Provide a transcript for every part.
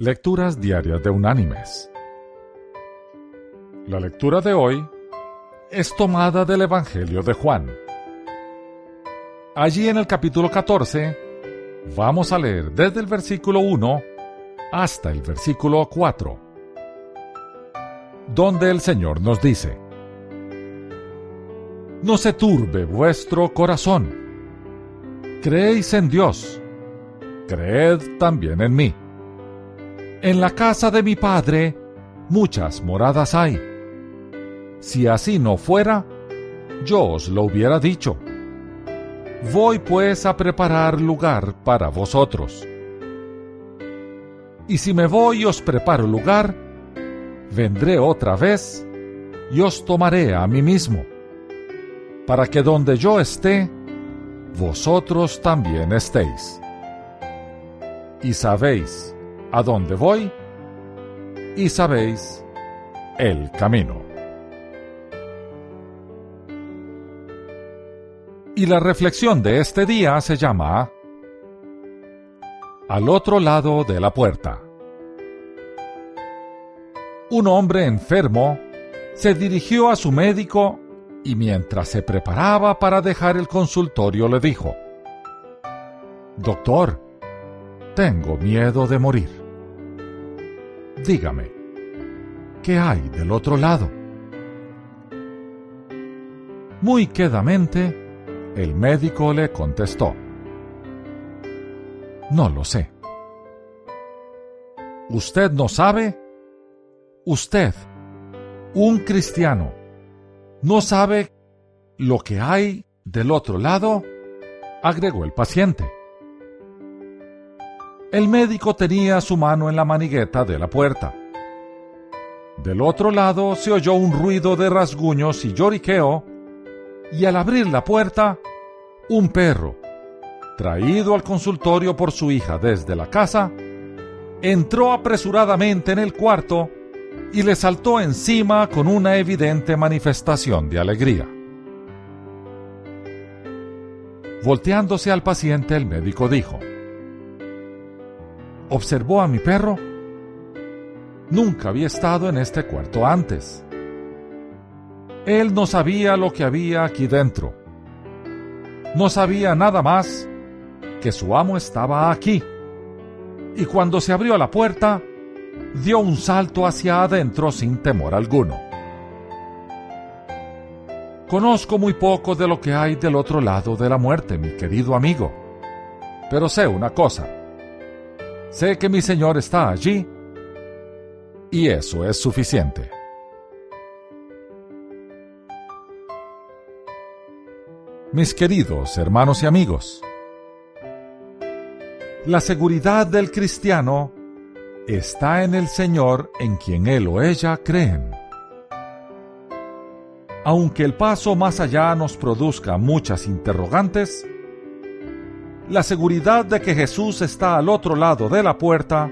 Lecturas Diarias de Unánimes. La lectura de hoy es tomada del Evangelio de Juan. Allí en el capítulo 14 vamos a leer desde el versículo 1 hasta el versículo 4, donde el Señor nos dice, No se turbe vuestro corazón, creéis en Dios, creed también en mí. En la casa de mi Padre muchas moradas hay. Si así no fuera, yo os lo hubiera dicho. Voy pues a preparar lugar para vosotros. Y si me voy y os preparo lugar, vendré otra vez y os tomaré a mí mismo, para que donde yo esté, vosotros también estéis. Y sabéis a dónde voy y sabéis el camino. Y la reflexión de este día se llama Al otro lado de la puerta. Un hombre enfermo se dirigió a su médico y mientras se preparaba para dejar el consultorio le dijo, Doctor, tengo miedo de morir. Dígame, ¿qué hay del otro lado? Muy quedamente, el médico le contestó, No lo sé. ¿Usted no sabe? Usted, un cristiano, ¿no sabe lo que hay del otro lado? agregó el paciente. El médico tenía su mano en la manigueta de la puerta. Del otro lado se oyó un ruido de rasguños y lloriqueo, y al abrir la puerta, un perro, traído al consultorio por su hija desde la casa, entró apresuradamente en el cuarto y le saltó encima con una evidente manifestación de alegría. Volteándose al paciente, el médico dijo, ¿Observó a mi perro? Nunca había estado en este cuarto antes. Él no sabía lo que había aquí dentro. No sabía nada más que su amo estaba aquí. Y cuando se abrió la puerta, dio un salto hacia adentro sin temor alguno. Conozco muy poco de lo que hay del otro lado de la muerte, mi querido amigo. Pero sé una cosa Sé que mi Señor está allí y eso es suficiente. Mis queridos hermanos y amigos, la seguridad del cristiano está en el Señor en quien él o ella creen. Aunque el paso más allá nos produzca muchas interrogantes, la seguridad de que Jesús está al otro lado de la puerta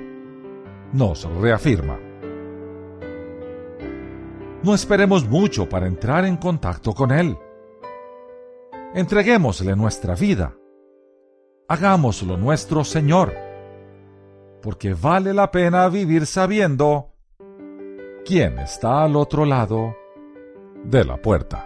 nos reafirma. No esperemos mucho para entrar en contacto con Él. Entreguémosle nuestra vida. Hagámoslo nuestro Señor, porque vale la pena vivir sabiendo quién está al otro lado de la puerta.